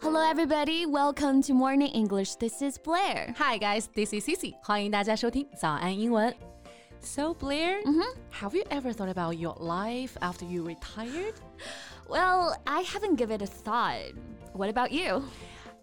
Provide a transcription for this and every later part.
Hello, everybody. Welcome to Morning English. This is Blair. Hi guys, this is Cici. 欢迎大家收听早安英文。So Blair, have you ever thought about your life after you retired? Well, I haven't given it a thought. What about you?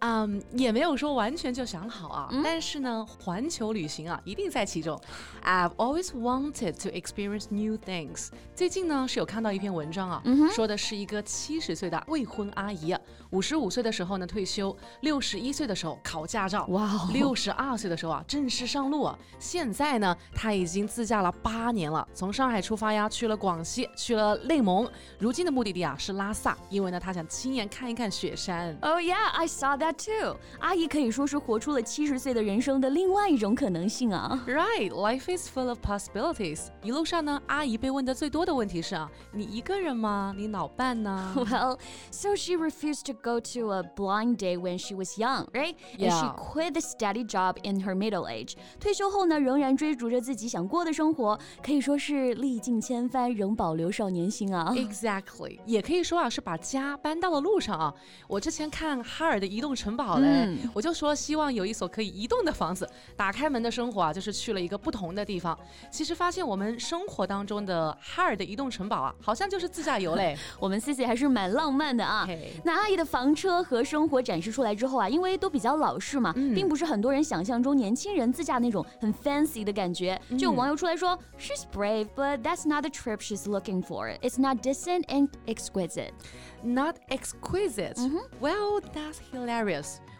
嗯，也没有说完全就想好啊，但是呢，环球旅行啊，一定在其中。I've always wanted to experience new things。最近呢，是有看到一篇文章啊，说的是一个七十岁的未婚阿姨，五十五岁的时候呢退休，六十一岁的时候考驾照，哇哦六十二岁的时候啊正式上路啊。现在呢，她已经自驾了八年了，从上海出发呀，去了广西，去了内蒙，如今的目的地啊是拉萨，因为呢，她想亲眼看一看雪山。Oh yeah, I saw that too. 阿姨可以说是活出了七十岁的人生的另外一种可能性啊。 Right, life is full of possibilities. 一路上呢，阿姨被问的最多的问题是啊，你一个人吗？你老伴呢？ Well, so she refused to go to a blind date when she was young, right? And she Yeah. quit the steady job in her middle age. 退休后呢，仍然追逐着自己想过的生活，可以说是历尽千帆，仍保留少年心啊。 Exactly，也可以说啊，是把家搬到了路上啊。我之前看哈尔的移动 城堡嘞，我就说希望有一所可以移动的房子，打开门的生活啊，就是去了一个不同的地方。其实发现我们生活当中的哈尔的移动城堡啊，好像就是自驾游嘞。我们 Cici 还是蛮浪漫的啊。嘿那阿姨的房车和生活展示出来之后啊，因为都比较老式嘛，并不是很多人想象中年轻人自驾那种很 fancy 的感觉。就有网友出来说、s h e s brave, but that's not the trip she's looking for. It's not decent and exquisite. Not exquisite. Well, that's hilarious.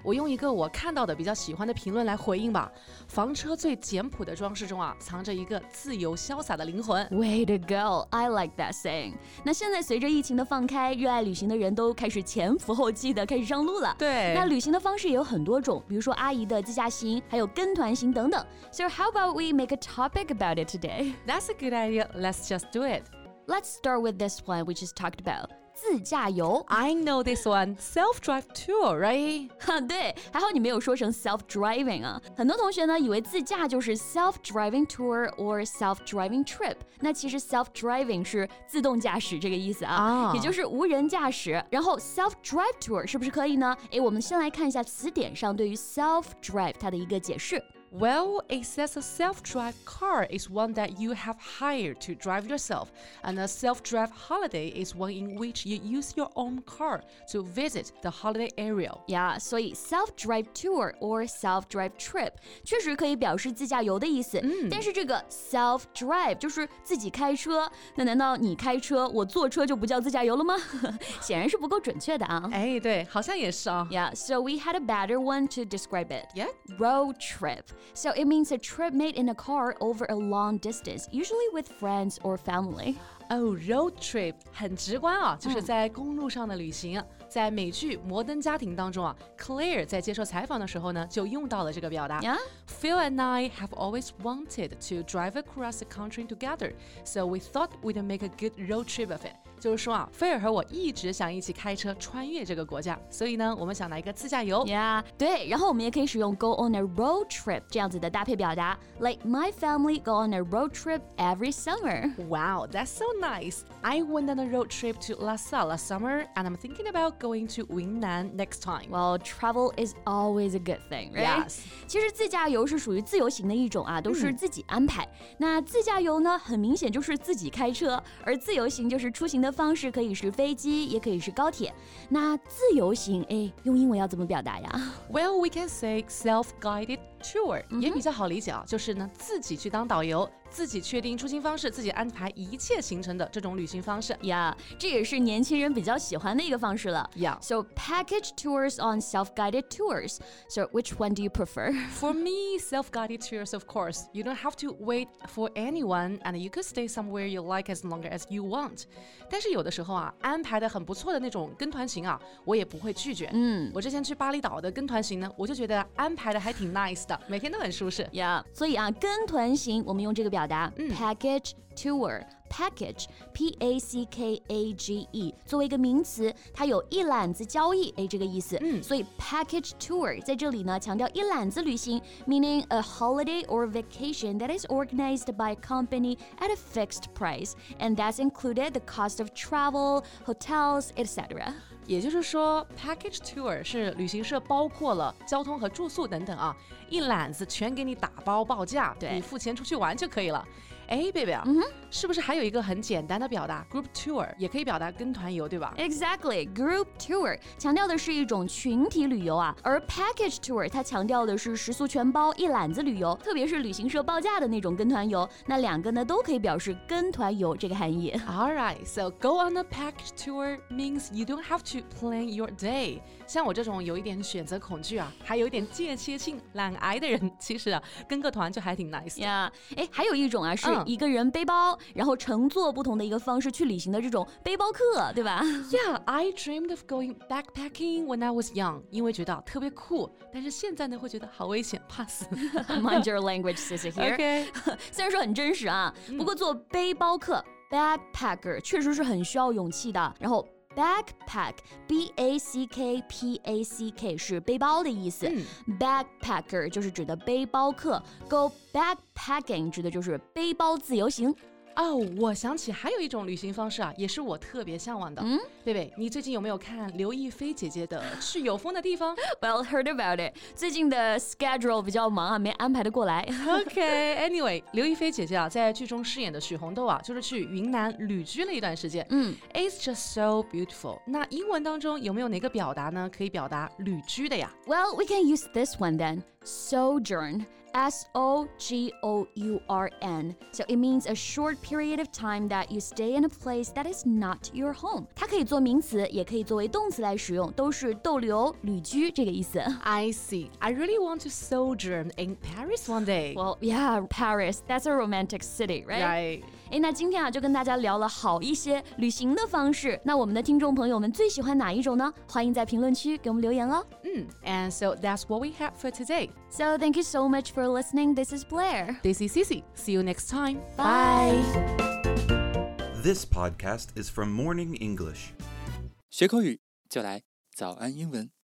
我用一个我看到的比较喜欢的评论来回应吧。房车最简朴的装饰中啊，藏着一个自由潇洒的灵魂。 Way to go! I like that saying. 那现在随着疫情的放开，热爱旅行的人都开始前赴后继的开始上路了。对那旅行的方式也有很多种，比如说阿姨的自驾行，还有跟团行等等。So how about we make a topic about it today? That's a good idea. Let's just do it. Let's start with this one we just talked about. 自驾游 I know this one. Self-drive tour, right? 哈，对，还好你没有说成 self-driving 啊。很多同学呢以为自驾就是 self-driving tour or self-driving trip，那其实 self-driving 是自动驾驶这个意思啊，啊也就是无人驾驶。然后 self-drive tour 是不是可以呢？诶，我们先来看一下词典上对于 self-drive 它的一个解释。Well, it says a self-drive car is one that you have hired to drive yourself, and a self-drive holiday is one in which you use your own car to visit the holiday area. 呀所以 self-drive tour or self-drive trip 确实可以表示自驾游的意思。但是这个 self-drive 就是自己开车，那难道你开车，我坐车就不叫自驾游了吗？显然是不够准确的啊。哎，对，好像也是啊。 Yeah, so we had a better one to describe it. Yeah. Road trip. So it means a trip made in a car over a long distance, usually with friends or family. 哦、r o a d trip 很直观啊，就是在公路上的旅行。在美剧《摩登家庭》当中啊，Claire 在接受采访的时候呢，就用到了这个表达。 Yeah? Phil and I have always wanted to drive across the country together, so we thought we'd make a good road trip of it. 就是说啊，菲尔和我一直想一起开车穿越这个国家，所以呢，我们想来一个自驾游。 Yeah，对，然后我们也可以使用 go on a road trip 这样子的搭配表达，like my family go on a road trip every summer. Wow, that's so nice. I went on a road trip to Lhasa last summer, and I'm thinking about going to Yunnan next time. Well, travel is always a good thing, right? Yes. 其实自驾游是属于自由行的一种啊，都是自己安排。那自驾游呢，很明显就是自己开车，而自由行就是出行的 方式可以是飞机，也可以是高铁。那自由行，哎，用英文要怎么表达呀？Well, we can say self-guided tour，、也比较好理解啊，就是呢自己去当导游，自己确定出行方式，自己安排一切行程的这种旅行方式。呀这也是年轻人比较喜欢的一个方式了。Yeah. So package tours on self-guided tours. So which one do you prefer? For me, self-guided tours, of course, you don't have to wait for anyone, and you could stay somewhere you like as long as you want. 但是有的时候啊，安排的很不错的那种跟团行啊，我也不会拒绝。嗯，我之前去巴厘岛的跟团行呢，我就觉得安排的还挺 nice 的，每天都很舒适。Yeah，所以啊，跟团行我们用这个表达、package tour。package，p a c k a g e，作为一个名词，它有一揽子交易，哎，这个意思。嗯，所以 package tour 在这里呢，强调一揽子旅行，meaning a holiday or vacation that is organized by a company at a fixed price, and that's included the cost of travel, hotels, etc. 也就是说，package tour 是旅行社包括了交通和住宿等等啊，一揽子全给你打包报价，你付钱出去玩就可以了。哎，baby 啊，是不是还有一个很简单的表达，group tour 也可以表达跟团游，对吧？Exactly，group tour 强调的是一种群体旅游啊，而 package tour 它强调的是食宿全包、一揽子旅游，特别是旅行社报价的那种跟团游。那两个呢都可以表示跟团游这个含义。All right，so go on a package tour means you don't have to plan your day。像我这种有一点选择恐惧啊，还有一点间歇性懒癌的人，其实啊跟个团就还挺 nice。呀，哎，还有一种啊是。一个人背包，然后乘坐不同的一个方式去旅行的这种背包客，对吧？Yeah, I dreamed of going backpacking when I was young，因为觉得特别酷。但是现在呢，会觉得好危险，怕死。Mind your language, sister here. OK，虽然说很真实啊，不过做背包客 backpacker 确实是很需要勇气的。然后。Backpack, B A C K P A C K 是背包的意思。Backpacker 就是指的背包客。Go backpacking 指的就是背包自由行。哦，我想起还有一种旅行方式啊，也是我特别向往的。嗯，贝贝，你最近有没有看刘亦菲姐姐的《去有风的地方》？Well, heard about it。最近的 schedule 比较忙啊，没安排的过来。OK，Anyway，刘亦菲姐姐啊，在剧中饰演的许红豆啊，就是去云南旅居了一段时间。嗯，It's just so beautiful。那英文当中有没有哪个表达呢，可以表达旅居的呀？Well, we can use this one then. Sojourn. S O G O U R N. So it means a short period of time that you stay in a place that is not your home. 它可以做名词，也可以作为动词来使用，都是逗留、旅居这个意思。I see. I really want to sojourn in Paris one day. Well, yeah, Paris. That's a romantic city, right? Right. 哎，那今天啊，就跟大家聊了好一些旅行的方式。那我们的听众朋友们最喜欢哪一种呢？欢迎在评论区给我们留言哦。嗯，And so that's what we have for today. So thank you so much for listening. This is Blair. This is Cici. See you next time. Bye. This podcast is from Morning English. 学口语就来早安英文。